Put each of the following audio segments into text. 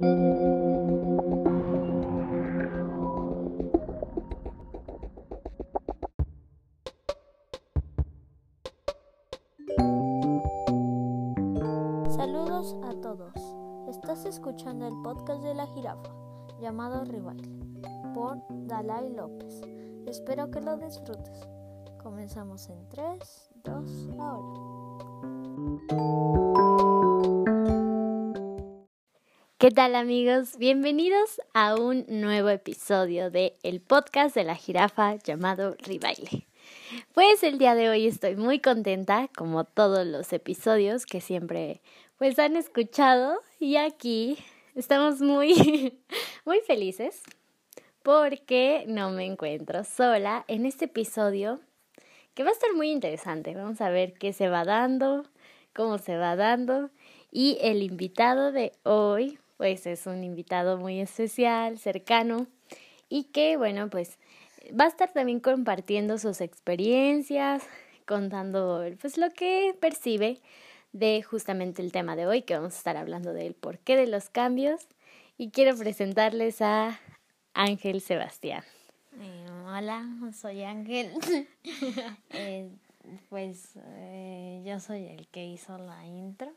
Saludos a todos. Estás escuchando el podcast de la jirafa llamado Rival por Dalai López. Espero que lo disfrutes. Comenzamos en 3, 2, ahora. ¿Qué tal amigos? Bienvenidos a un nuevo episodio de el podcast de la jirafa llamado Ribaile. Pues el día de hoy estoy muy contenta, como todos los episodios que siempre pues han escuchado y aquí estamos muy muy felices porque no me encuentro sola en este episodio que va a estar muy interesante. Vamos a ver qué se va dando, cómo se va dando y el invitado de hoy pues es un invitado muy especial, cercano y que bueno pues va a estar también compartiendo sus experiencias, contando pues lo que percibe de justamente el tema de hoy, que vamos a estar hablando del porqué de los cambios. Y quiero presentarles a Ángel Sebastián. Eh, hola, soy Ángel. eh, pues eh, yo soy el que hizo la intro.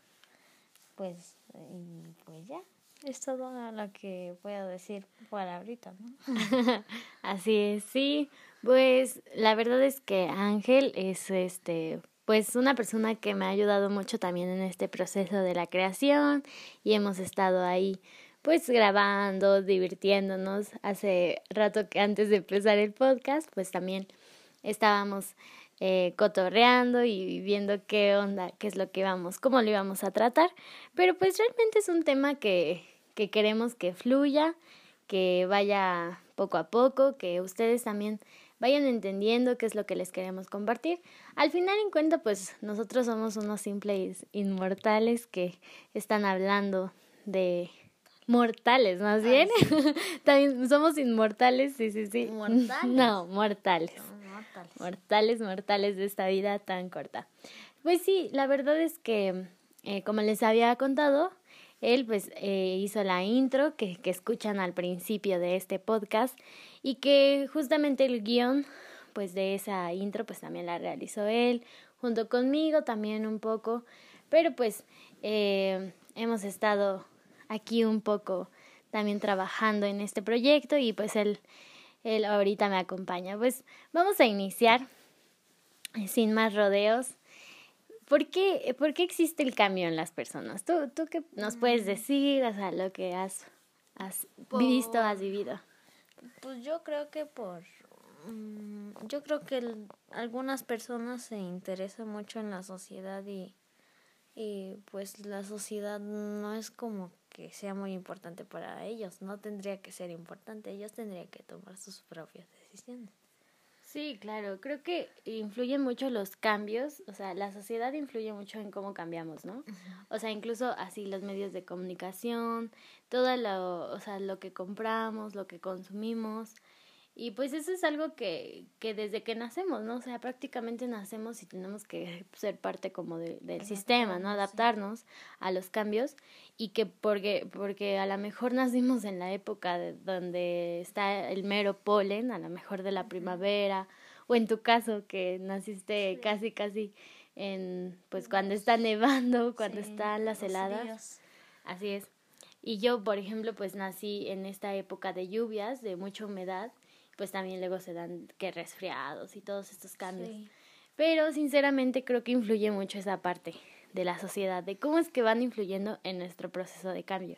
Pues, y pues ya, es todo lo que puedo decir por ahorita, ¿no? Así es, sí. Pues la verdad es que Ángel es este pues una persona que me ha ayudado mucho también en este proceso de la creación y hemos estado ahí pues grabando, divirtiéndonos. Hace rato que antes de empezar el podcast, pues también estábamos eh, cotorreando y viendo qué onda, qué es lo que íbamos, cómo lo íbamos a tratar. Pero pues realmente es un tema que, que queremos que fluya, que vaya poco a poco, que ustedes también vayan entendiendo qué es lo que les queremos compartir. Al final en cuenta, pues nosotros somos unos simples inmortales que están hablando de mortales, más bien. También somos inmortales, sí, sí, sí. ¿Mortales? No, mortales. mortales. Mortales, mortales de esta vida tan corta. Pues sí, la verdad es que, eh, como les había contado, él pues eh, hizo la intro que, que escuchan al principio de este podcast y que justamente el guion pues de esa intro pues también la realizó él junto conmigo también un poco. Pero pues eh, hemos estado aquí un poco también trabajando en este proyecto y pues él él ahorita me acompaña. Pues vamos a iniciar sin más rodeos ¿Por qué, ¿Por qué existe el cambio en las personas? ¿Tú, tú qué nos puedes decir? O sea, lo que has, has visto, has vivido. Pues yo creo que por... mm, yo creo que el- algunas personas se interesan mucho en la sociedad y, y pues la sociedad no es como que sea muy importante para ellos, no tendría que ser importante, ellos tendrían que tomar sus propias decisiones. Sí, claro, creo que influyen mucho los cambios, o sea, la sociedad influye mucho en cómo cambiamos, ¿no? O sea, incluso así los medios de comunicación, todo lo, o sea, lo que compramos, lo que consumimos, y pues eso es algo que, que desde que nacemos, ¿no? O sea, prácticamente nacemos y tenemos que ser parte como de, del sistema, ¿no? Adaptarnos a los cambios y que porque, porque a lo mejor nacimos en la época de, donde está el mero polen, a lo mejor de la primavera, o en tu caso que naciste casi, casi en, pues cuando está nevando, cuando Sí, están las heladas. Así es. Y yo, por ejemplo, pues nací en esta época de lluvias, de mucha humedad, pues también luego se dan que resfriados y todos estos cambios. Sí. Pero sinceramente creo que influye mucho esa parte de la sociedad, de cómo es que van influyendo en nuestro proceso de cambio.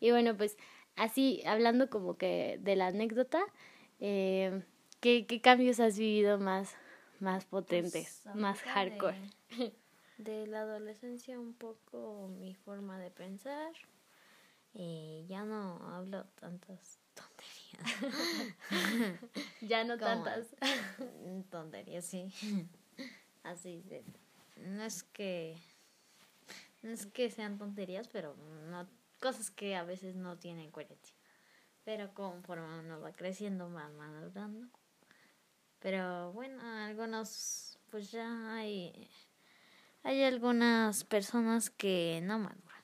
Y bueno, pues así, hablando como que de la anécdota, eh, ¿qué, ¿qué cambios has vivido más, más potentes, Pues, más hardcore? De, de la adolescencia un poco mi forma de pensar y ya no hablo tantas tonterías. Ya no tantas. tonterías, sí. Así de, no es que no es que sean tonterías, pero no cosas que a veces no tienen coherencia. Pero conforme uno va creciendo, va madurando. Pero bueno, algunos, pues ya hay, hay algunas personas que no maduran.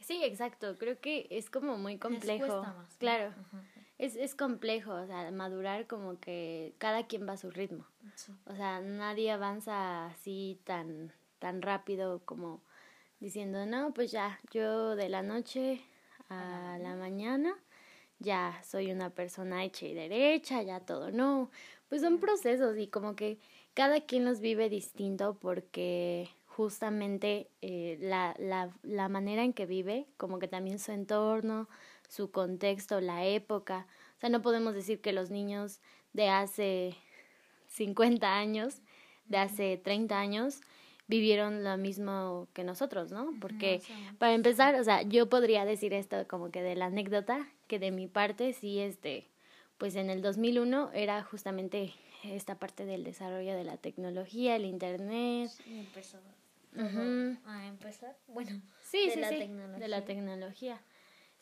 Sí, exacto. Creo que es como muy complejo. Claro. Es, es complejo, o sea, madurar como que cada quien va a su ritmo. O sea, nadie avanza así tan, tan rápido como diciendo, no, pues ya, yo de la noche a la mañana ya soy una persona hecha y derecha, ya todo, no. Pues son procesos y como que cada quien los vive distinto porque justamente eh, la, la, la manera en que vive, como que también su entorno, su contexto, la época. O sea, no podemos decir que los niños de hace 50 años, de hace 30 años, vivieron lo mismo que nosotros, ¿no? Porque para empezar, o sea, yo podría decir esto como que de la anécdota, que de mi parte sí, este, pues en el 2001 era justamente esta parte del desarrollo de la tecnología, el internet. Sí, empezó a empezar, bueno, sí, de la tecnología. de la tecnología.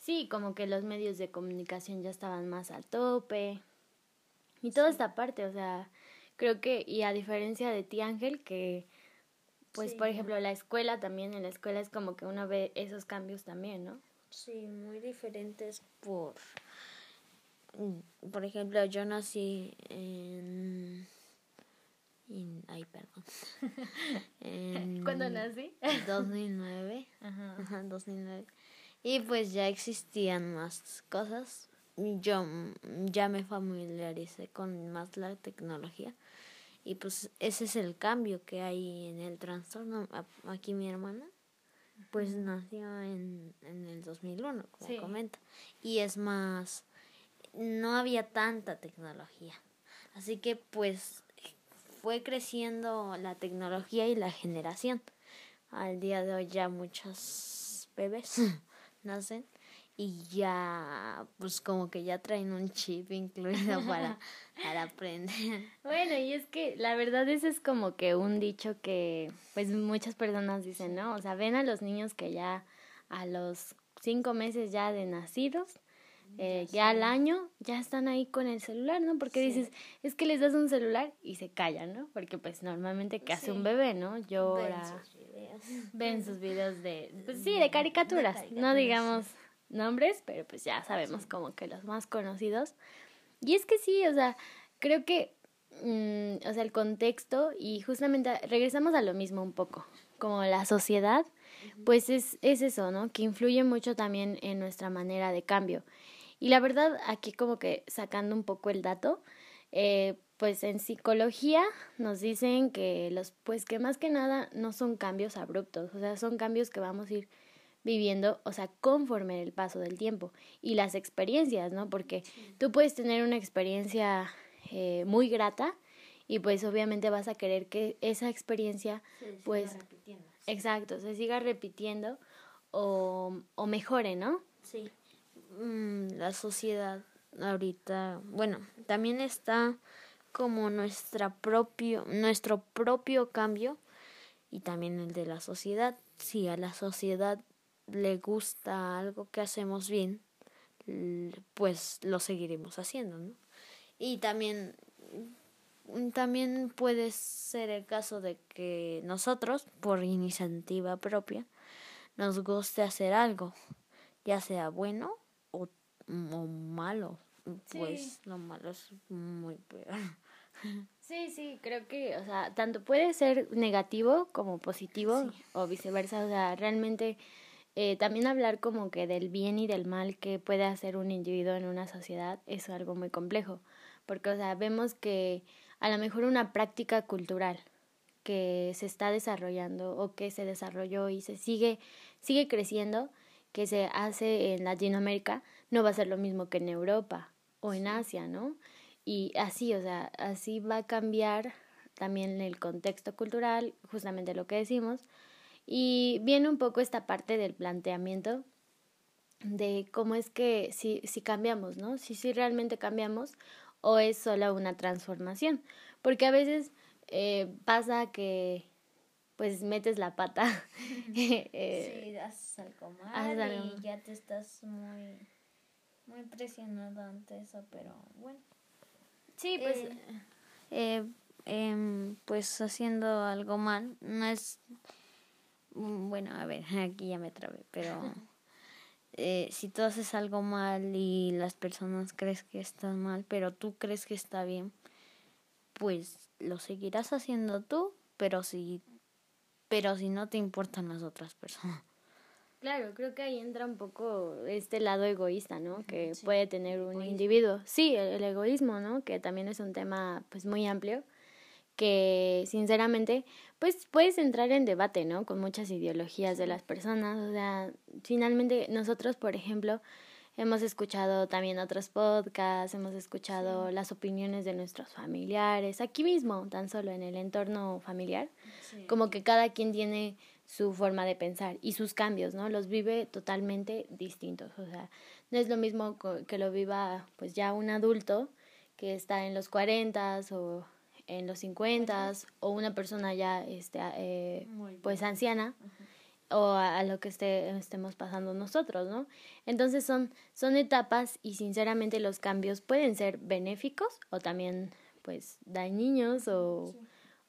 Sí, como que los medios de comunicación ya estaban más a tope. Y toda esta parte, o sea, creo que, y a diferencia de ti, Ángel, que, pues, por ejemplo, la escuela también, en la escuela es como que uno ve esos cambios también, ¿no? Sí, muy diferentes por, por ejemplo, yo nací en ay, perdón. ¿Cuándo nací? 2009. Ajá. 2009. Y pues ya existían más cosas. Yo ya me familiaricé con más la tecnología. Y pues ese es el cambio que hay en el trastorno. Aquí mi hermana, pues nació en, en el 2001, como comenta. Y es más, no había tanta tecnología. Así que pues fue creciendo la tecnología y la generación. Al día de hoy ya muchos bebés nacen y ya pues como que ya traen un chip incluido para, para aprender. Bueno, y es que la verdad ese es como que un dicho que pues muchas personas dicen, ¿no? O sea, ven a los niños que ya a los cinco meses ya de nacidos eh, ya al año ya están ahí con el celular, ¿no? Porque dices, es que les das un celular y se callan, ¿no? Porque pues normalmente que hace un bebé, ¿no? Llora. Ven sus videos. de, pues sí, de caricaturas, no digamos nombres, pero pues ya sabemos como que los más conocidos. Y es que sí, o sea, creo que, mm, o sea, el contexto y justamente regresamos a lo mismo un poco, como la sociedad, pues es, es eso, ¿no? Que influye mucho también en nuestra manera de cambio. Y la verdad, aquí como que sacando un poco el dato, eh, pues en psicología nos dicen que los, pues que más que nada no son cambios abruptos, o sea, son cambios que vamos a ir viviendo, o sea, conforme el paso del tiempo y las experiencias, ¿no? Porque tú puedes tener una experiencia eh, muy grata y pues obviamente vas a querer que esa experiencia, pues, exacto, se siga repitiendo o, o mejore, ¿no? Sí. Mm, la sociedad ahorita, bueno, también está como nuestra propio, nuestro propio cambio y también el de la sociedad. Si a la sociedad le gusta algo que hacemos bien, pues lo seguiremos haciendo, ¿no? Y también también puede ser el caso de que nosotros, por iniciativa propia, nos guste hacer algo, ya sea bueno o, malo. Pues lo malo es muy peor. Sí, sí, creo que, o sea, tanto puede ser negativo como positivo o viceversa. O sea, realmente eh, también hablar como que del bien y del mal que puede hacer un individuo en una sociedad es algo muy complejo. Porque, o sea, vemos que a lo mejor una práctica cultural que se está desarrollando o que se desarrolló y se sigue, sigue creciendo, que se hace en Latinoamérica no va a ser lo mismo que en Europa o en Asia, ¿no? Y así, o sea, así va a cambiar también el contexto cultural, justamente lo que decimos, y viene un poco esta parte del planteamiento de cómo es que si, si cambiamos, ¿no? Si, si realmente cambiamos o es solo una transformación, porque a veces eh, pasa que pues metes la pata. eh, sí, haces algo mal y ya te estás muy, muy presionado ante eso, pero bueno. Sí, pues... Eh, eh, em, pues haciendo algo mal, no es... Mm, bueno, a ver, aquí ya me trabé, pero eh, si tú haces algo mal y las personas crees que está mal, pero tú crees que está bien, pues lo seguirás haciendo tú, pero si, pero si no te importan las otras personas. Claro, creo que ahí entra un poco este lado egoísta, ¿no? Que puede tener un individuo. Sí, el, el, egoísmo, ¿no? Que también es un tema pues muy amplio que sinceramente pues puedes entrar en debate, ¿no? Con muchas ideologías de las personas, o sea, finalmente nosotros, por ejemplo, hemos escuchado también otros podcasts, hemos escuchado las opiniones de nuestros familiares, aquí mismo, tan solo en el entorno familiar, como que cada quien tiene su forma de pensar y sus cambios, ¿no? Los vive totalmente distintos, o sea, no es lo mismo que lo viva pues ya un adulto que está en los cuarentas o en los 50 o una persona ya este, eh, pues anciana o a, lo que esté, estemos pasando nosotros, ¿no? Entonces son, son etapas y sinceramente los cambios pueden ser benéficos o también pues dañinos o,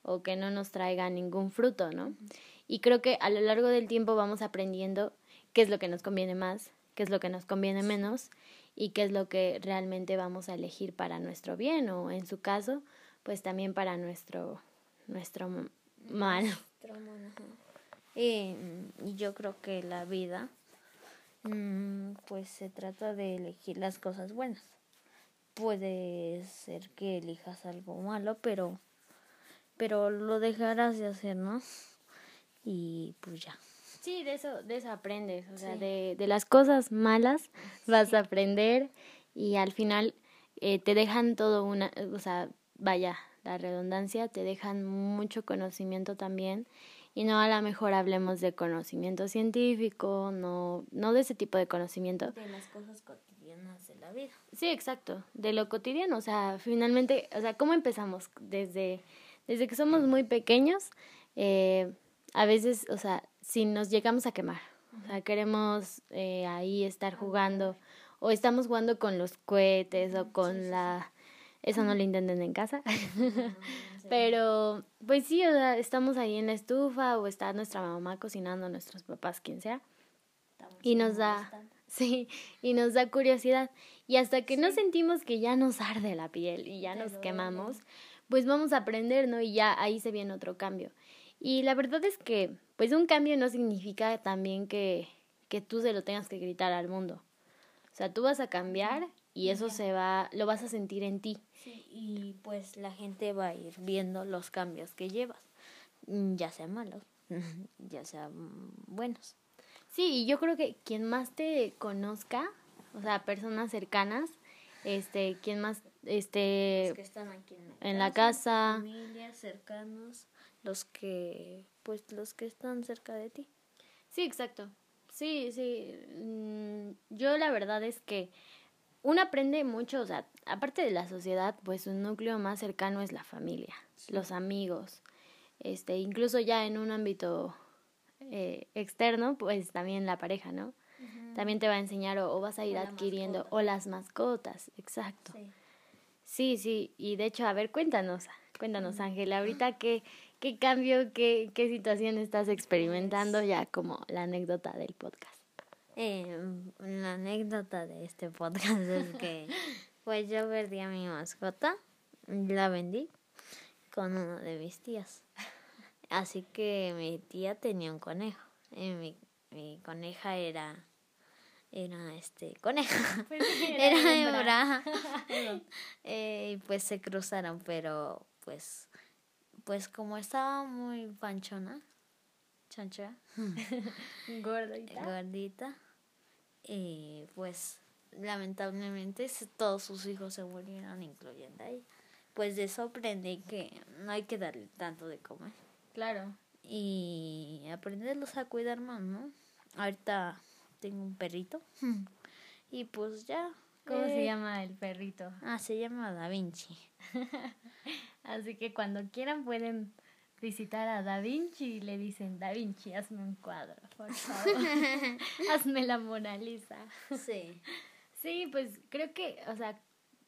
o que no nos traigan ningún fruto, ¿no? Y creo que a lo largo del tiempo vamos aprendiendo qué es lo que nos conviene más, qué es lo que nos conviene menos y qué es lo que realmente vamos a elegir para nuestro bien o en su caso pues también para nuestro, nuestro mal. Y, yo creo que la vida, mm, pues se trata de elegir las cosas buenas. Puede ser que elijas algo malo, pero, pero lo dejarás de hacer, ¿no? Y pues ya. Sí, de eso, de eso aprendes, o sea, de, de las cosas malas vas a aprender y al final eh, te dejan todo una, o sea, vaya, la redundancia, te dejan mucho conocimiento también y no a lo mejor hablemos de conocimiento científico, no, no de ese tipo de conocimiento. De las cosas cotidianas de la vida. Sí, exacto, de lo cotidiano, o sea, finalmente, o sea, ¿cómo empezamos? Desde, desde que somos muy pequeños, eh, a veces, o sea, si nos llegamos a quemar, o sea, queremos eh, ahí estar jugando, o estamos jugando con los cohetes o con la eso no lo intenten en casa. Pero, pues sí, o sea, estamos ahí en la estufa o está nuestra mamá cocinando, nuestros papás, quien sea. y nos da, sí, y nos da curiosidad. Y hasta que no sentimos que ya nos arde la piel y ya nos quemamos, pues vamos a aprender, ¿no? Y ya ahí se viene otro cambio. Y la verdad es que, pues un cambio no significa también que, que tú se lo tengas que gritar al mundo. O sea, tú vas a cambiar y eso se va, lo vas a sentir en ti. Sí, y pues la gente va a ir viendo los cambios que llevas, mm, ya sean malos, ya sean buenos. Sí, y yo creo que quien más te conozca, o sea, personas cercanas, este, quien más, este, los que están aquí en la, casa, familias cercanos, los que, pues, los que están cerca de ti. Sí, exacto. Sí, sí. Mm, yo la verdad es que uno aprende mucho, o sea, aparte de la sociedad, pues un núcleo más cercano es la familia, los amigos, este, incluso ya en un ámbito eh, externo, pues también la pareja, ¿no? También te va a enseñar o, vas a ir adquiriendo, o las mascotas, exacto. Sí. sí. sí, y de hecho, a ver, cuéntanos, cuéntanos, Ángela, ahorita qué, qué cambio, qué, qué situación estás experimentando ya como la anécdota del podcast. Eh, la anécdota de este podcast es que pues yo perdí a mi mascota, la vendí con uno de mis tías. Así que mi tía tenía un conejo. Y mi, mi coneja era era este coneja pues era, hembra eh, y pues se cruzaron pero pues pues como estaba muy panchona chancha gordita gordita y pues lamentablemente todos sus hijos se murieron, incluyendo a ella. Pues de eso aprendí que no hay que darle tanto de comer. Claro. Y aprenderlos a cuidar más, ¿no? Ahorita tengo un perrito. y pues ya. ¿Cómo se eh, llama el perrito? Ah, se llama Da Vinci. Así que cuando quieran pueden visitar a Da Vinci y le dicen, Da Vinci, hazme un cuadro, por favor. hazme la Mona Lisa. Sí. Sí, pues creo que, o sea,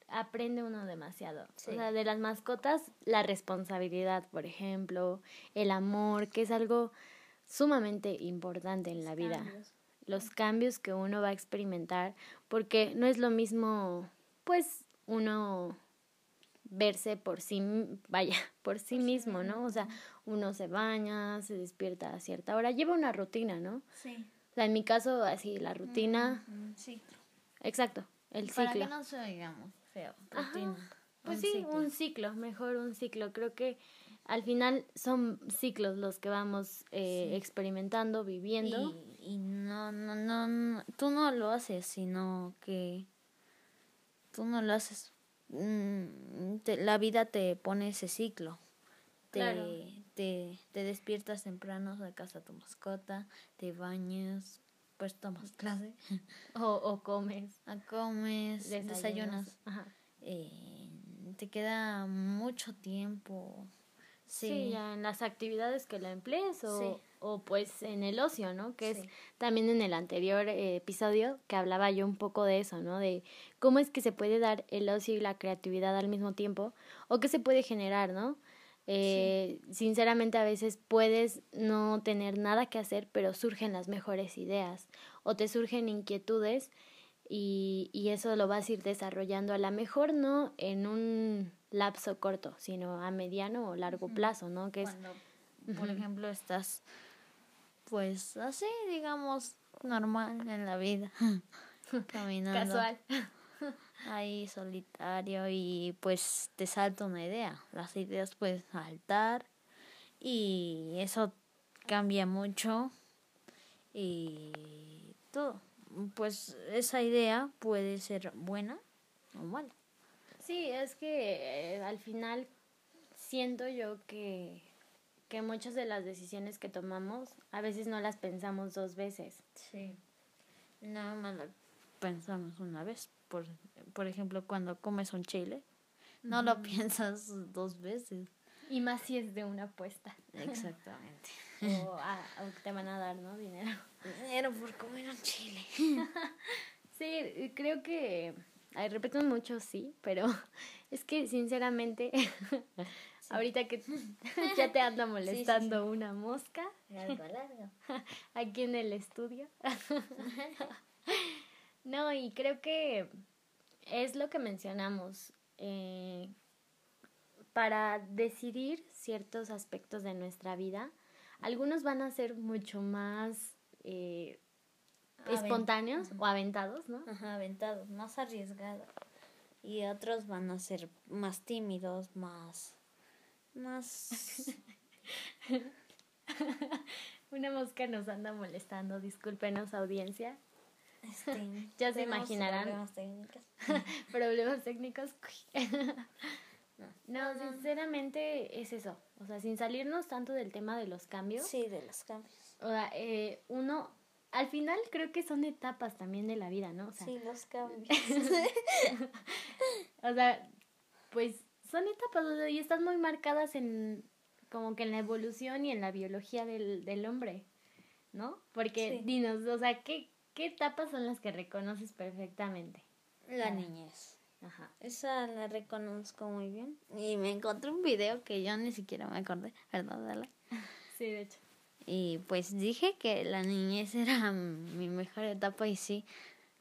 aprende uno demasiado. O sea, de las mascotas, la responsabilidad, por ejemplo, el amor, que es algo sumamente importante en la vida. los cambios que uno va a experimentar, porque no es lo mismo, pues, uno verse por sí, vaya, por sí mismo, ¿no? O sea, uno se baña, se despierta a cierta hora, lleva una rutina, ¿no? Sí. O sea, en mi caso, así, la rutina. Sí. Exacto, el ciclo. Para que no se digamos feo, rutina. Pues sí, un ciclo, mejor un ciclo. Creo que al final son ciclos los que vamos eh, experimentando, viviendo. Y, no, no, no, tú no lo haces, sino que tú no lo haces. Mm, la vida te pone ese ciclo. Te, te, te despiertas temprano, sacas a tu mascota, te bañas, pues tomas clase. O, o comes. A comes, desayunas. Eh, te queda mucho tiempo Sí. ya en las actividades que la emplees o, o pues en el ocio, ¿no? Que es también en el anterior eh, episodio que hablaba yo un poco de eso, ¿no? De cómo es que se puede dar el ocio y la creatividad al mismo tiempo o qué se puede generar, ¿no? Eh, Sinceramente a veces puedes no tener nada que hacer, pero surgen las mejores ideas o te surgen inquietudes y, y eso lo vas a ir desarrollando a lo mejor no en un lapso corto, sino a mediano o largo plazo, ¿no? Que Cuando, por ejemplo, estás, pues así, digamos, normal en la vida, caminando. Casual. ahí solitario y pues te salta una idea. Las ideas puedes saltar y eso cambia mucho y todo. Pues esa idea puede ser buena o mala. Sí, es que eh, al final siento yo que, que muchas de las decisiones que tomamos a veces no las pensamos dos veces. Sí. Nada más las pensamos una vez. Por, por ejemplo, cuando comes un chile, no lo piensas dos veces. Y más si es de una apuesta. Exactamente. o, te van a dar, ¿no? Dinero. Dinero por comer un chile. sí, creo que Ay, repito mucho, sí, pero es que sinceramente, ahorita que ya te anda molestando una mosca. Aquí en el estudio. no, y creo que es lo que mencionamos. Eh, para decidir ciertos aspectos de nuestra vida, algunos van a ser mucho más eh, espontáneos o aventados, ¿no? Ajá, aventados, más arriesgados. Y otros van a ser más tímidos, más... más... Una mosca nos anda molestando, discúlpenos audiencia. Este, ya se imaginarán. Problemas técnicos. problemas técnicos. no, sinceramente es eso. O sea, sin salirnos tanto del tema de los cambios. Sí, de los cambios. O sea, eh, uno al final creo que son etapas también de la vida, ¿no? O sea, sí, los cambios. o sea, pues son etapas y están muy marcadas en como que en la evolución y en la biología del, del hombre, ¿no? Porque dinos, o sea, ¿qué, ¿qué etapas son las que reconoces perfectamente? La niñez. Ajá. Esa la reconozco muy bien. Y me encontré un video que yo ni siquiera me acordé, ¿verdad, Sí, de hecho. Y pues dije que la niñez era mi mejor etapa y sí,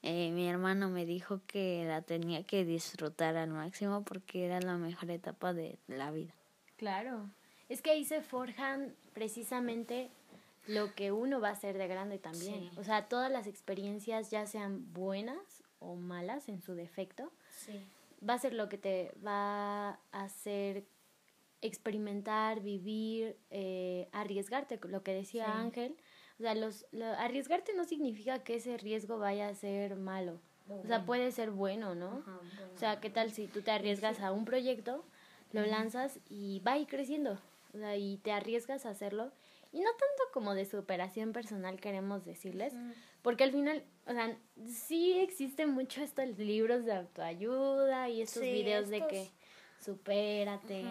eh, mi hermano me dijo que la tenía que disfrutar al máximo porque era la mejor etapa de la vida. Claro, es que ahí se forjan precisamente lo que uno va a hacer de grande también. O sea, todas las experiencias, ya sean buenas o malas en su defecto, va a ser lo que te va a hacer experimentar, vivir, eh, arriesgarte, lo que decía Ángel. O sea, los, arriesgarte no significa que ese riesgo vaya a ser malo. o sea, puede ser bueno, ¿no? O sea, ¿qué tal si tú te arriesgas a un proyecto, lo lanzas y va a ir creciendo? O sea, y te arriesgas a hacerlo. Y no tanto como de superación personal queremos decirles, porque al final, o sea, sí existen mucho estos libros de autoayuda y estos videos de que supérate.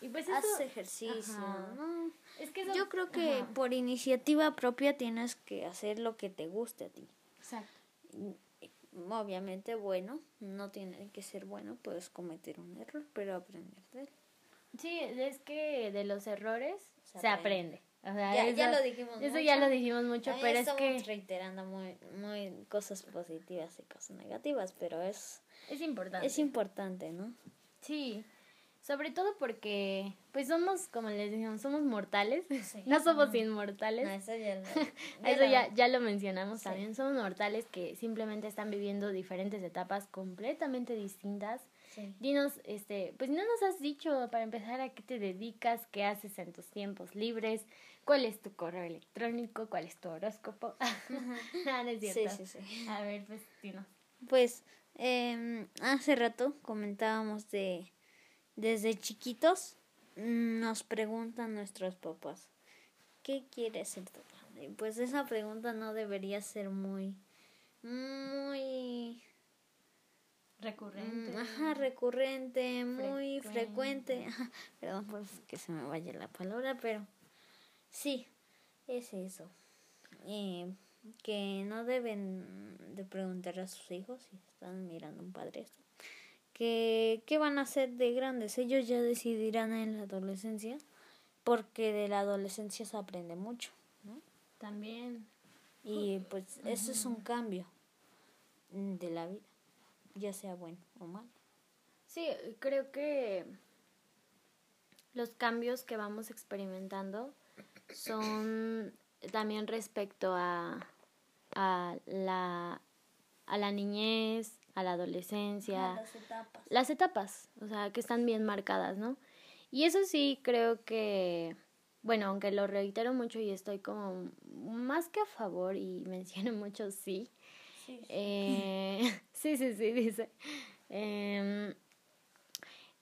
Y pues eso, ejercicio. ¿no? Es que Yo creo que por iniciativa propia tienes que hacer lo que te guste a ti. Exacto. Obviamente, bueno, no tiene que ser bueno, puedes cometer un error, pero aprender de él. Sí, es que de los errores se, aprende. O sea, Ya, eso, ya lo dijimos Eso mucho. ya lo dijimos mucho, pero es que reiterando muy, muy cosas positivas y cosas negativas, pero es, es importante. es importante, ¿no? Sí, sobre todo porque, pues somos, como les dijimos, somos mortales, Sí. no somos inmortales. No, eso ya lo, Eso lo- ya, ya lo mencionamos Sí. también, somos mortales que simplemente están viviendo diferentes etapas completamente distintas. sí. Dinos, este, pues no nos has dicho para empezar a qué te dedicas, qué haces en tus tiempos libres, cuál es tu correo electrónico, cuál es tu horóscopo. Ah, no es Sí, cierto. sí, sí. A ver, pues dinos. Pues em, hace rato comentábamos de desde chiquitos nos preguntan nuestros papás ¿qué quieres ser de grande? Pues esa pregunta no debería ser muy muy Recurrente. mm, ajá, recurrente, muy Frecuente. Perdón por que se me vaya la palabra, pero sí, es eso. Eh, que no deben de preguntar a sus hijos si están mirando un padre esto. Que qué van a hacer de grandes. Ellos ya decidirán en la adolescencia, porque de la adolescencia se aprende mucho, ¿no? También. Y pues eso es un cambio de la vida, ya sea bueno o malo. Sí, creo que los cambios que vamos experimentando son también respecto a, a, la, a la niñez, a la adolescencia, las etapas. las etapas, o sea, que están bien marcadas, ¿no? Y eso sí creo que, bueno, aunque lo reitero mucho y estoy como más que a favor y menciono mucho sí, Sí, eh, sí, sí, sí, dice. Em,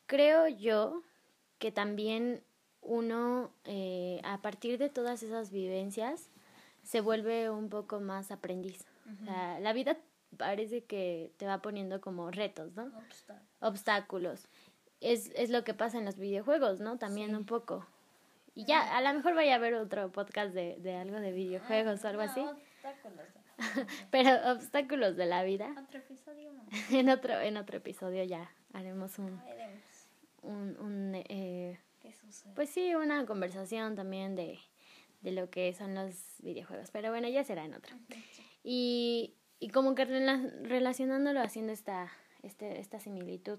creo yo que también uno, eh, a partir de todas esas vivencias, se vuelve un poco más aprendiz. O sea, la vida parece que te va poniendo como retos, ¿no? Obstáculos. Es, es lo que pasa en los videojuegos, ¿no? También Sí. un poco. Y ya, a lo mejor vaya a haber otro podcast de, de algo de videojuegos o algo así. Pero obstáculos de la vida. Otro episodio más. En otro, en otro episodio ya haremos un, un, un eh, qué sucede. pues sí, una conversación también de, de lo que son los videojuegos. Pero bueno, ya será en otro. Y, y como que rela- relacionándolo, haciendo esta, este, esta similitud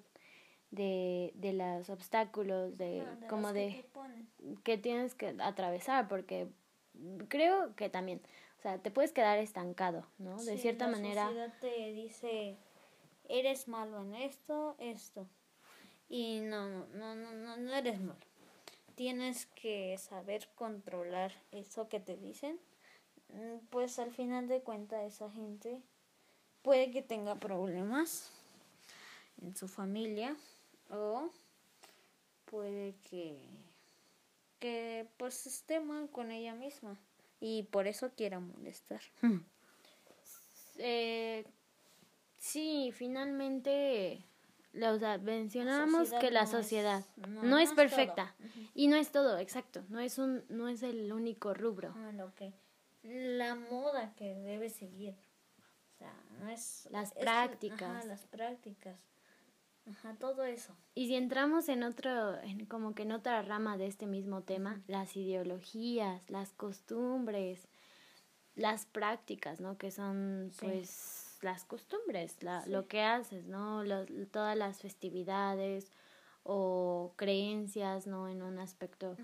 de, de los obstáculos, de Ah, de como que de ponen. que tienes que atravesar, porque creo que también, o sea, te puedes quedar estancado, ¿no? De Sí, cierta la manera. sociedad te dice, eres malo en esto, esto. Y no, no, no, no, no, no eres malo. Tienes que saber controlar eso que te dicen. Mm, Pues al final de cuentas esa gente puede que tenga problemas en su familia o puede que que pues esté mal con ella misma y por eso quiera molestar. Eh, sí, finalmente, la- o sea, mencionábamos que la no sociedad no- no, no es perfecta y no es todo, exacto, no es un, no es el único rubro. Ah, la moda que debe seguir. O sea, no es Las es- prácticas. ajá, las prácticas. Ajá, todo eso. Y si entramos en otro, en como que en otra rama de este mismo tema, las ideologías, las costumbres, las prácticas, ¿no? Que son, Sí. pues, las costumbres, la, Sí. lo que haces, ¿no? Los- todas las festividades o creencias, ¿no? En un aspecto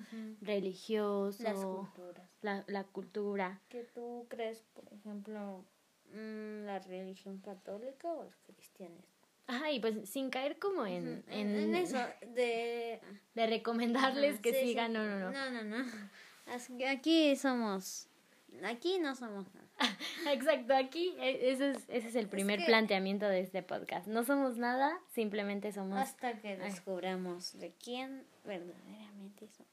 religioso, Las culturas. la, la cultura. ¿Qué tú crees, por ejemplo, mm, la religión católica o el cristianismo? Ajá, y pues sin caer como en, Ujú, en, en eso de de recomendarles Ajá, que sí, sí. sigan, no, no, no. No, no, no. As- Aquí somos. Aquí no somos nada. Exacto, aquí e- ese es, ese es el primer que- planteamiento de este podcast. No somos nada, simplemente somos... Hasta que descubramos de quién verdaderamente somos.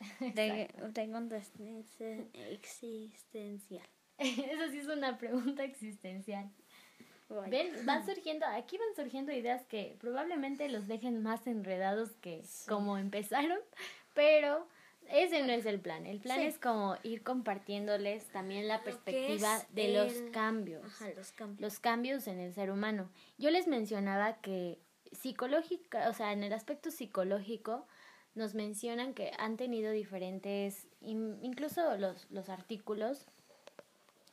De, de consistencia existencial. Eso sí es una pregunta existencial. Vaya. Ven, van surgiendo, aquí van surgiendo ideas que probablemente los dejen más enredados que como empezaron, pero ese no es el plan. El plan Sí. es como ir compartiéndoles también la perspectiva de los el- cambios. Ajá, los cambios. los cambios en el ser humano. Yo les mencionaba que psicológica, o sea, en el aspecto psicológico, nos mencionan que han tenido diferentes, incluso los, los artículos,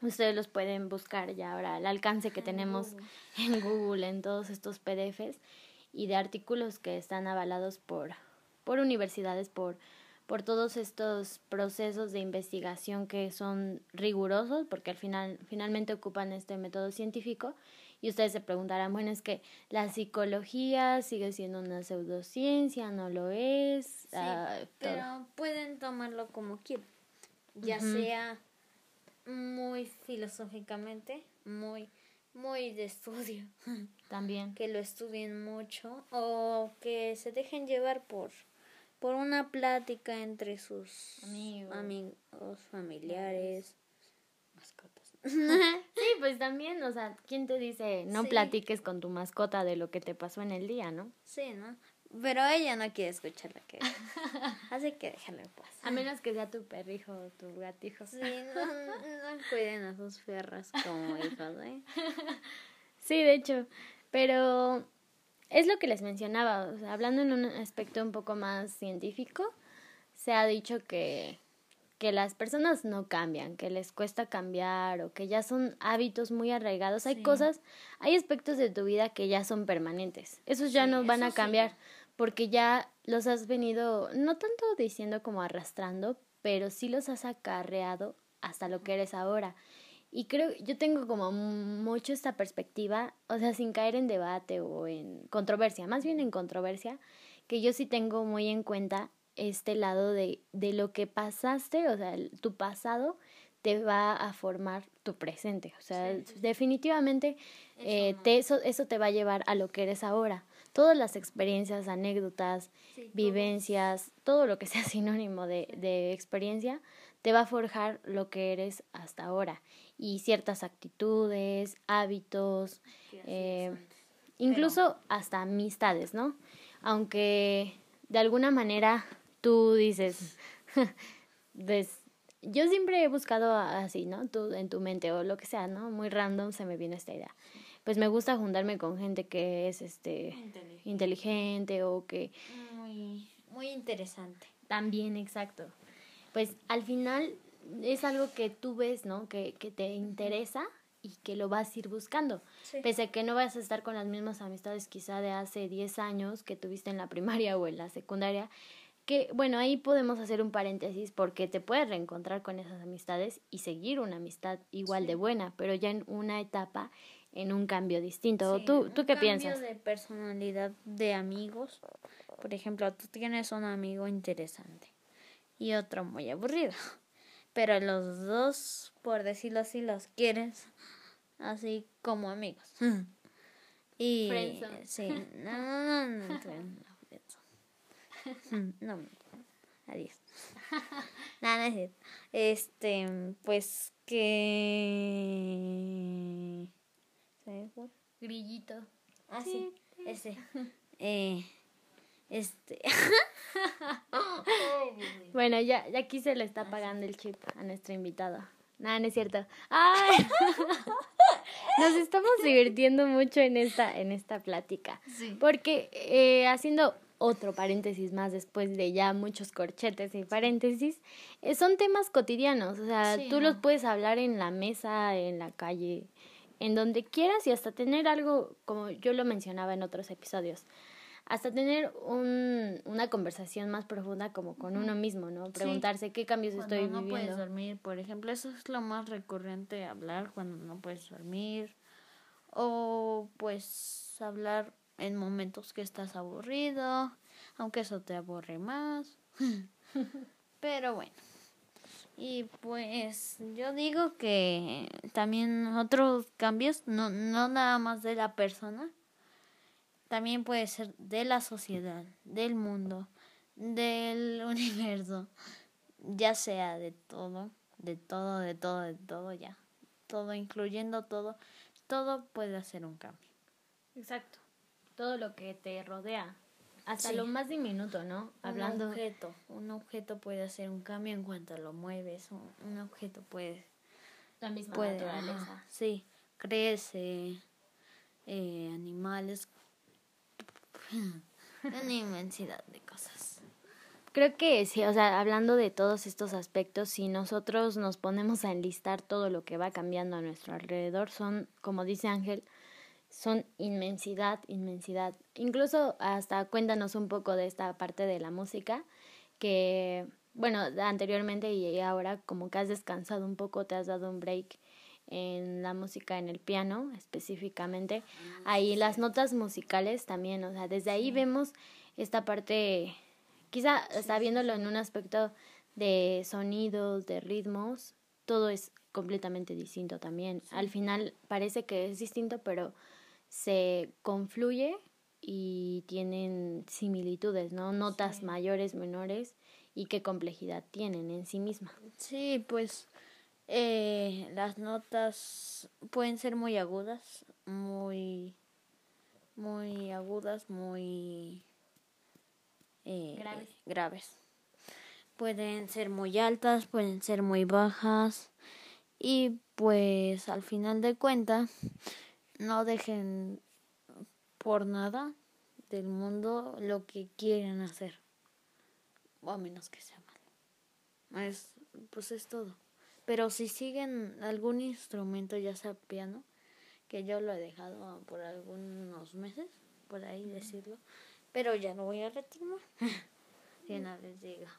ustedes los pueden buscar ya ahora al alcance que tenemos en Google, en todos estos PDFs y de artículos que están avalados por, por universidades, por, por todos estos procesos de investigación que son rigurosos, porque al final finalmente ocupan este método científico. Y ustedes se preguntarán, bueno, es que la psicología sigue siendo una pseudociencia, no lo es. Sí, ah, pero pueden tomarlo como quieran, ya sea muy filosóficamente, muy muy de estudio. También. Que lo estudien mucho o que se dejen llevar por por una plática entre sus amigos, amigos familiares, mascotas. sí, pues también, o sea, ¿quién te dice no platiques con tu mascota de lo que te pasó en el día, no? Sí, ¿no? Pero ella no quiere escuchar lo que Así que déjalo en paz. A menos que sea tu perrijo o tu gatijo. Sí, no, no, cuiden a sus perras como hijos, ¿eh? Sí, de hecho. Pero es lo que les mencionaba. O sea, hablando en un aspecto un poco más científico, se ha dicho que, que las personas no cambian, que les cuesta cambiar o que ya son hábitos muy arraigados. Hay cosas, hay aspectos de tu vida que ya son permanentes. Esos ya no van a cambiar porque ya los has venido, no tanto diciendo como arrastrando, pero sí los has acarreado hasta lo que eres ahora. Y creo, yo tengo como mucho esta perspectiva, o sea, sin caer en debate o en controversia, más bien en controversia, que yo sí tengo muy en cuenta este lado de, de lo que pasaste, o sea, tu pasado te va a formar tu presente. O sea, definitivamente eh, te, eso, eso te va a llevar a lo que eres ahora. Todas las experiencias, anécdotas, vivencias, todo lo que sea sinónimo de, de experiencia, te va a forjar lo que eres hasta ahora. Y ciertas actitudes, hábitos, eh, incluso hasta amistades, ¿no? Aunque de alguna manera tú dices, pues, yo siempre he buscado así, ¿no? Tú en tu mente o lo que sea, ¿no? Muy random se me viene esta idea pues me gusta juntarme con gente que es este inteligente, o que muy muy interesante. También, exacto. Pues al final es algo que tú ves, ¿no? Que, que te interesa y que lo vas a ir buscando. Pese a que no vas a estar con las mismas amistades quizá de hace 10 años que tuviste en la primaria o en la secundaria, que bueno, ahí podemos hacer un paréntesis porque te puedes reencontrar con esas amistades y seguir una amistad igual de buena, pero ya en una etapa en un cambio distinto. ¿Tú, ¿Tú qué piensas? cambio de personalidad de amigos. Por ejemplo, tú tienes un amigo interesante y otro muy aburrido. Pero los dos, por decirlo así, los quieres así como amigos. Y sí, no, no, no, no, no, no, adiós. Nada, no Este, pues que Grillito. Ah, sí, ese. Eh, este. bueno, ya, ya aquí se le está ah, pagando el chip a nuestro invitado. Nada, no es cierto. ¡Ay! Nos estamos divirtiendo mucho en esta, en esta plática. Porque eh, haciendo otro paréntesis más después de ya muchos corchetes y paréntesis, eh, son temas cotidianos. O sea, tú los puedes hablar en la mesa, en la calle, en donde quieras y hasta tener algo, como yo lo mencionaba en otros episodios, hasta tener un, una conversación más profunda como con uno mismo, ¿no? Preguntarse qué cambios estoy viviendo. no puedes dormir, por ejemplo, eso es lo más recurrente, hablar cuando no puedes dormir o pues hablar en momentos que estás aburrido, aunque eso te aburre más. Pero bueno. Y pues yo digo que también otros cambios, no, no nada más de la persona, también puede ser de la sociedad, del mundo, del universo, ya sea de todo, de todo, de todo, de todo ya, todo, incluyendo todo, todo puede hacer un cambio. Exacto, todo lo que te rodea, hasta lo más diminuto, ¿no? Hablando. Un objeto. Un objeto puede hacer un cambio en cuanto lo mueves. Un, objeto puede. La misma naturaleza. sí, crece. Eh, animales. Una inmensidad de cosas. creo que sí, o sea, hablando de todos estos aspectos, si nosotros nos ponemos a enlistar todo lo que va cambiando a nuestro alrededor, son, como dice Ángel, son inmensidad, inmensidad. Incluso hasta cuéntanos un poco de esta parte de la música, que, bueno, anteriormente y ahora como que has descansado un poco, te has dado un break en la música, en el piano específicamente. Ahí las notas musicales también, o sea, desde ahí vemos esta parte, quizá está viéndolo en un aspecto de sonidos, de ritmos, todo es completamente distinto también. Al final parece que es distinto, pero se confluye y tienen similitudes, ¿no? Notas mayores, menores y qué complejidad tienen en sí misma. Sí, pues eh, las notas pueden ser muy agudas, muy muy agudas, muy eh, graves. graves. Pueden ser muy altas, pueden ser muy bajas y pues al final de cuentas no dejen por nada del mundo lo que quieren hacer. O a menos que sea malo. Es, pues es todo. Pero si siguen algún instrumento, ya sea piano, que yo lo he dejado por algunos meses, por ahí decirlo, pero ya no voy a retomar. si no les diga.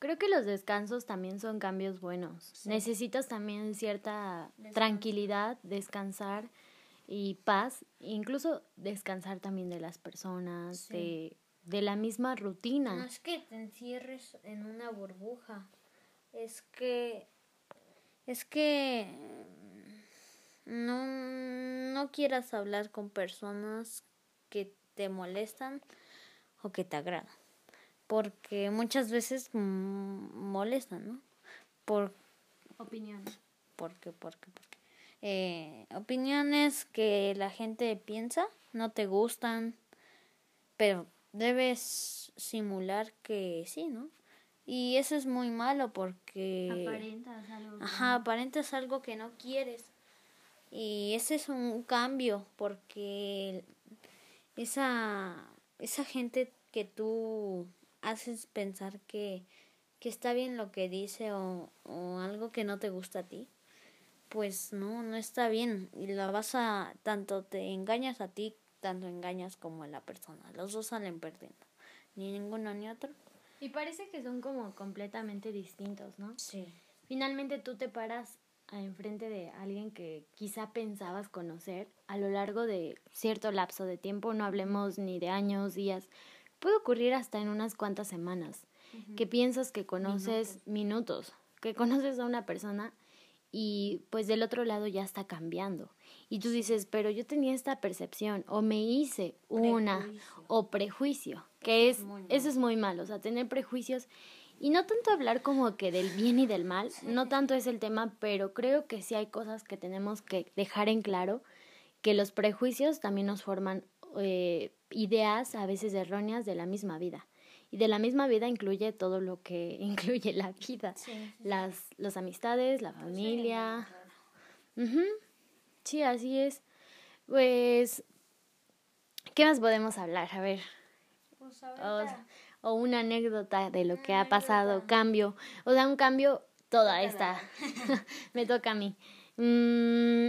Creo que los descansos también son cambios buenos. Necesitas también cierta tranquilidad, descansar y paz, incluso descansar también de las personas, de, de la misma rutina. No es que te encierres en una burbuja, es que es que no, no quieras hablar con personas que te molestan o que te agradan, porque muchas veces molestan, ¿no? Por opiniones. Porque, porque, porque eh, opiniones que la gente piensa, no te gustan, pero debes simular que sí, ¿no? Y eso es muy malo porque... Aparentas algo. Ajá, aparentas algo que no quieres. Y ese es un cambio porque esa, esa gente que tú haces pensar que, que está bien lo que dice o, o algo que no te gusta a ti, pues no, no está bien. Y la vas a, tanto te engañas a ti, tanto engañas como a la persona. Los dos salen perdiendo. Ni ninguno ni otro. Y parece que son como completamente distintos, ¿no? Sí. Finalmente tú te paras enfrente de alguien que quizá pensabas conocer a lo largo de cierto lapso de tiempo, no hablemos ni de años, días, puede ocurrir hasta en unas cuantas semanas, que piensas que conoces minutos, que conoces a una persona y pues del otro lado ya está cambiando. Y tú dices, pero yo tenía esta percepción o me hice una o prejuicio, que es, eso es muy malo, o sea, tener prejuicios y no tanto hablar como que del bien y del mal, no tanto es el tema, pero creo que sí hay cosas que tenemos que dejar en claro, que los prejuicios también nos forman eh, ideas a veces erróneas de la misma vida. Y de la misma vida incluye todo lo que incluye la vida. Las, las amistades, la familia. Sí, así es. Pues, ¿qué más podemos hablar? A ver. Pues o, una anécdota de lo que ha pasado, cambio. O sea, un cambio, toda esta. Me toca a mí. Mm,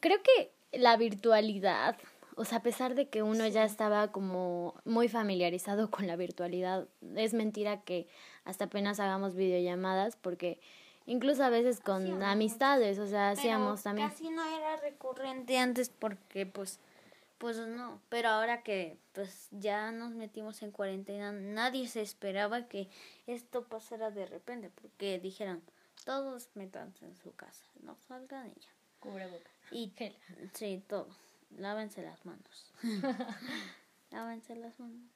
creo que la virtualidad o sea, a pesar de que uno ya estaba como muy familiarizado con la virtualidad, es mentira que hasta apenas hagamos videollamadas porque incluso a veces con amistades, o sea, hacíamos también. Casi no era recurrente antes porque pues pues no, pero ahora que pues ya nos metimos en cuarentena, nadie se esperaba que esto pasara de repente porque dijeron, todos métanse en su casa, no salgan ya. Cubrebocas. Y sí, todo lávense las manos. lávense las manos.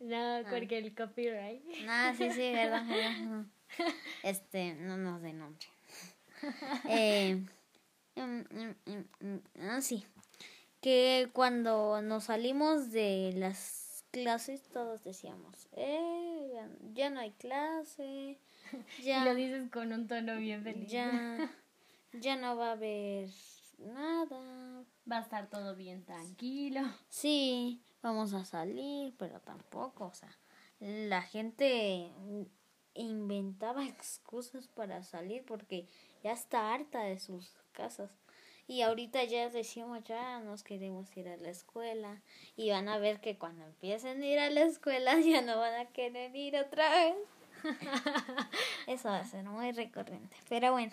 no, porque el copyright. No, sí, sí, verdad, Este, no nos de nombre. eh, mm, mm, mm, ah, sí. Que cuando nos salimos de las clases, todos decíamos, eh, ya, no hay clase. Ya, y lo dices con un tono bien feliz. Ya, ya no va a haber nada Va a estar todo bien tranquilo. Sí, vamos a salir, pero tampoco, o sea, la gente inventaba excusas para salir porque ya está harta de sus casas. Y ahorita ya decimos, ya nos queremos ir a la escuela. Y van a ver que cuando empiecen a ir a la escuela ya no van a querer ir otra vez. Eso va a ser muy recurrente. Pero bueno.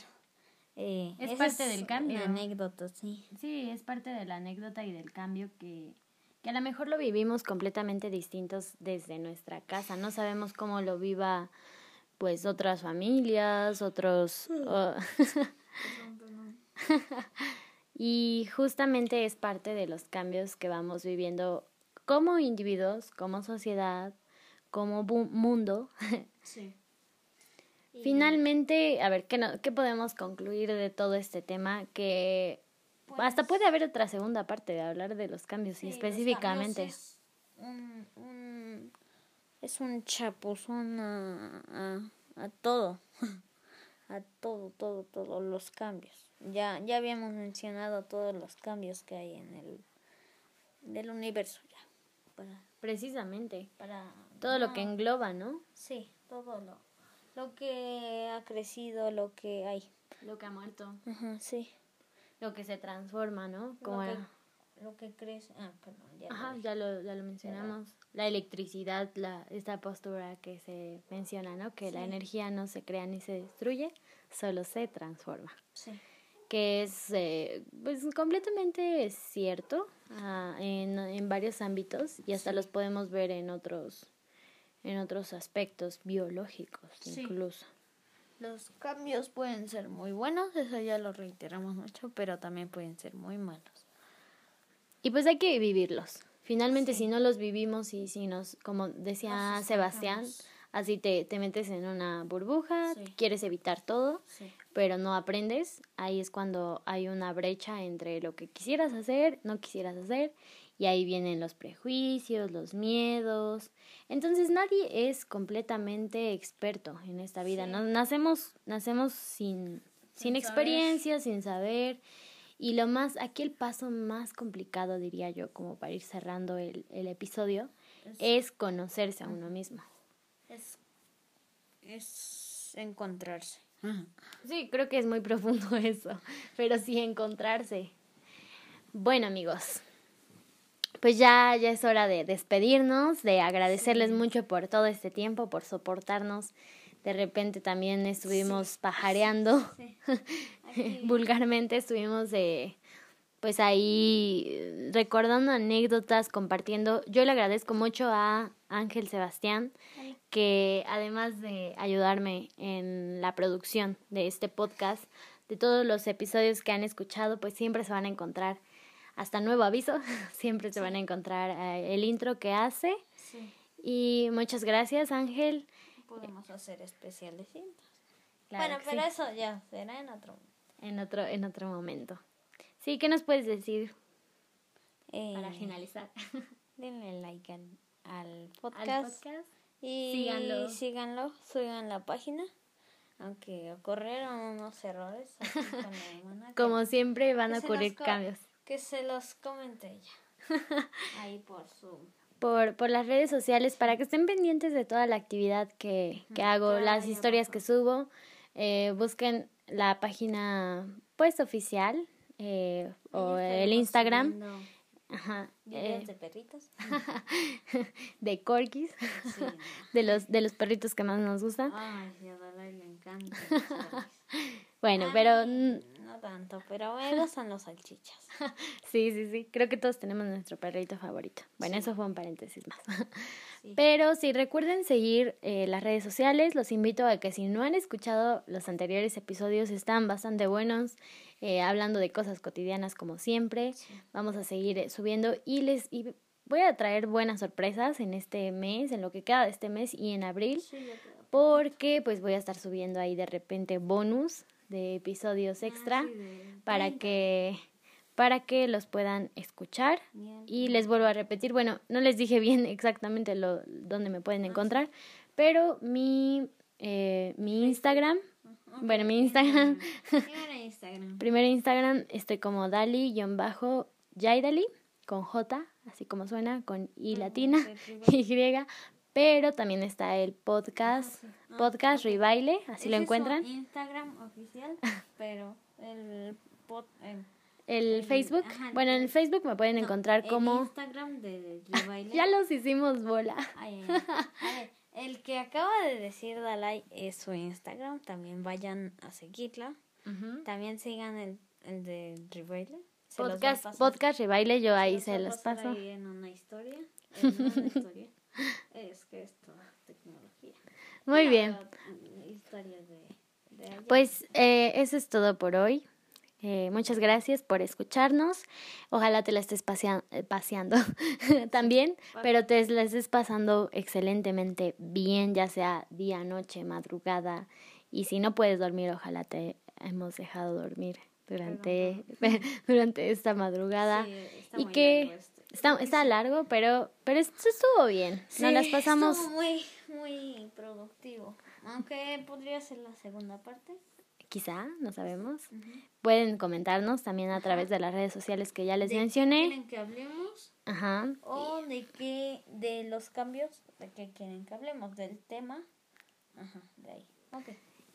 Eh, es parte del cambio. Anécdota, sí. Sí, es parte de la anécdota y del cambio que, que a lo mejor lo vivimos completamente distintos desde nuestra casa. No sabemos cómo lo viva pues otras familias, otros... oh, y justamente es parte de los cambios que vamos viviendo como individuos, como sociedad, como mundo. Sí. Finalmente, a ver, ¿qué, no- ¿qué podemos concluir de todo este tema? Que hasta puede haber otra segunda parte de hablar de los cambios los específicamente. cambios Es un, un, es un chapuzón a, a, a todo. A todo, todo, todos los cambios. Ya, ya habíamos mencionado todos los cambios que hay en el del universo ya. Para, Precisamente. para Todo lo que engloba, ¿no? Sí, todo lo, lo que ha crecido, lo que hay. Lo que ha muerto. Ajá, sí. Lo que se transforma, ¿no? Lo Como que, era- lo que crece. Ah, perdón, ya. lo Ajá, ya lo, ya lo mencionamos. La electricidad, la, esta postura que se menciona, ¿no? Que la energía no se crea ni se destruye, solo se transforma. Sí. Que es eh, pues completamente cierto ah, en, en varios ámbitos y hasta los podemos ver en otros en otros aspectos biológicos Sí. incluso. Los cambios pueden ser muy buenos, eso ya lo reiteramos mucho, pero también pueden ser muy malos. Y pues hay que vivirlos. Finalmente, si no los vivimos y si nos, como decía Sebastián, así te, te metes en una burbuja, Sí. quieres evitar todo, Sí. pero no aprendes, ahí es cuando hay una brecha entre lo que quisieras hacer, no quisieras hacer, y ahí vienen los prejuicios, los miedos. Entonces nadie es completamente experto en esta vida. Sí. Nacemos, nacemos sin, sin, Sin experiencia, sin saber. Y lo más, aquí el paso más complicado, diría yo, como para ir cerrando el, el episodio, es conocerse a uno mismo. Es, es encontrarse. Sí, creo que es muy profundo eso, pero sí encontrarse. Bueno, amigos, pues ya, ya es hora de despedirnos, de agradecerles mucho por todo este tiempo, por soportarnos. De repente también estuvimos pajareando, vulgarmente estuvimos eh, pues ahí recordando anécdotas, compartiendo. Yo le agradezco mucho a Ángel Sebastián que además de ayudarme en la producción de este podcast, de todos los episodios que han escuchado, pues siempre se van a encontrar, hasta nuevo aviso, siempre se van a encontrar eh, el intro que hace. Sí. Y muchas gracias, Ángel. Podemos hacer especiales cintas. Claro bueno, pero sí, eso ya será en otro. en otro, en otro momento. Sí, ¿qué nos puedes decir Eh, para finalizar? Denle like al, al Al podcast. Y Síganlo. síganlo, sigan la página. Aunque ocurrieron unos errores. Como siempre van a ocurrir cambios. Que se los comente ella. Ahí por su. por, por las redes sociales para que estén pendientes de toda la actividad que, que hago, claro, las historias que subo. Eh, busquen la página pues oficial eh, o el Instagram ajá, Videos eh, de perritos. de corgis, Sí. de los, de los perritos que más nos gustan. Ay, sí, a Dalai le encanta. Bueno, pero No tanto, pero me gustan los salchichas. sí, sí, sí, creo que todos tenemos nuestro perrito favorito. Bueno, eso fue un paréntesis más. Sí. Pero sí, recuerden seguir eh, las redes sociales. Los invito a que si no han escuchado los anteriores episodios, están bastante buenos, eh, hablando de cosas cotidianas como siempre. Vamos a seguir eh, subiendo y les y voy a traer buenas sorpresas en este mes, en lo que queda de este mes y en abril, Sí, porque pues voy a estar subiendo ahí de repente bonus de episodios extra Ah, sí, de para 30. que para que los puedan escuchar Bien. y les vuelvo a repetir, bueno, no les dije bien exactamente lo dónde me pueden encontrar, pero mi eh, mi Instagram, bueno, mi Instagram, en Instagram. primer Instagram estoy como dali-bajo Yaidali, con J, así como suena, con I latina, Y, pero también está el podcast, podcast Ribaile, así lo Ese es encuentran. Instagram oficial, pero el, pod, el, El el- Facebook, ajá, bueno, en el Facebook me pueden no, encontrar el como... Instagram de Ribaile. Ya los hicimos bola. Ay, ay, ay. A ver, el que acaba de decir Dalai es su Instagram. También vayan a seguirla. También sigan el, el de. Se a Podcast, podcast Ribaile, yo ahí se a los paso. ahí en una historia. En una historia. es que es toda tecnología. Muy bien. de. Pues eh, eso es todo por hoy. Eh, muchas gracias por escucharnos. Ojalá te la estés pasea- eh, paseando también, pero te la estés pasando excelentemente bien, ya sea día, noche, madrugada. Y si no puedes dormir, ojalá te hemos dejado dormir durante, durante esta madrugada. Sí, y que. Está, está largo, pero, pero esto estuvo bien. Nos las Sí, pasamos estuvo muy, muy productivo. Aunque podría ser la segunda parte. quizá, no sabemos. Pueden comentarnos también a través de las redes sociales que ya les mencioné. ¿Quieren que hablemos? Ajá. ¿O de qué? De los cambios. ¿De qué quieren que hablemos? Del tema. Ajá, de ahí. Ok.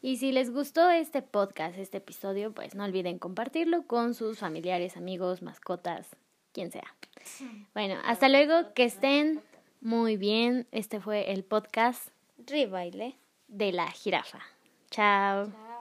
Y si les gustó este podcast, este episodio, pues no olviden compartirlo con sus familiares, amigos, mascotas, quien sea. Bueno, hasta luego, que estén muy bien. Este fue el podcast Ribaile. de la jirafa. Chao. Chao.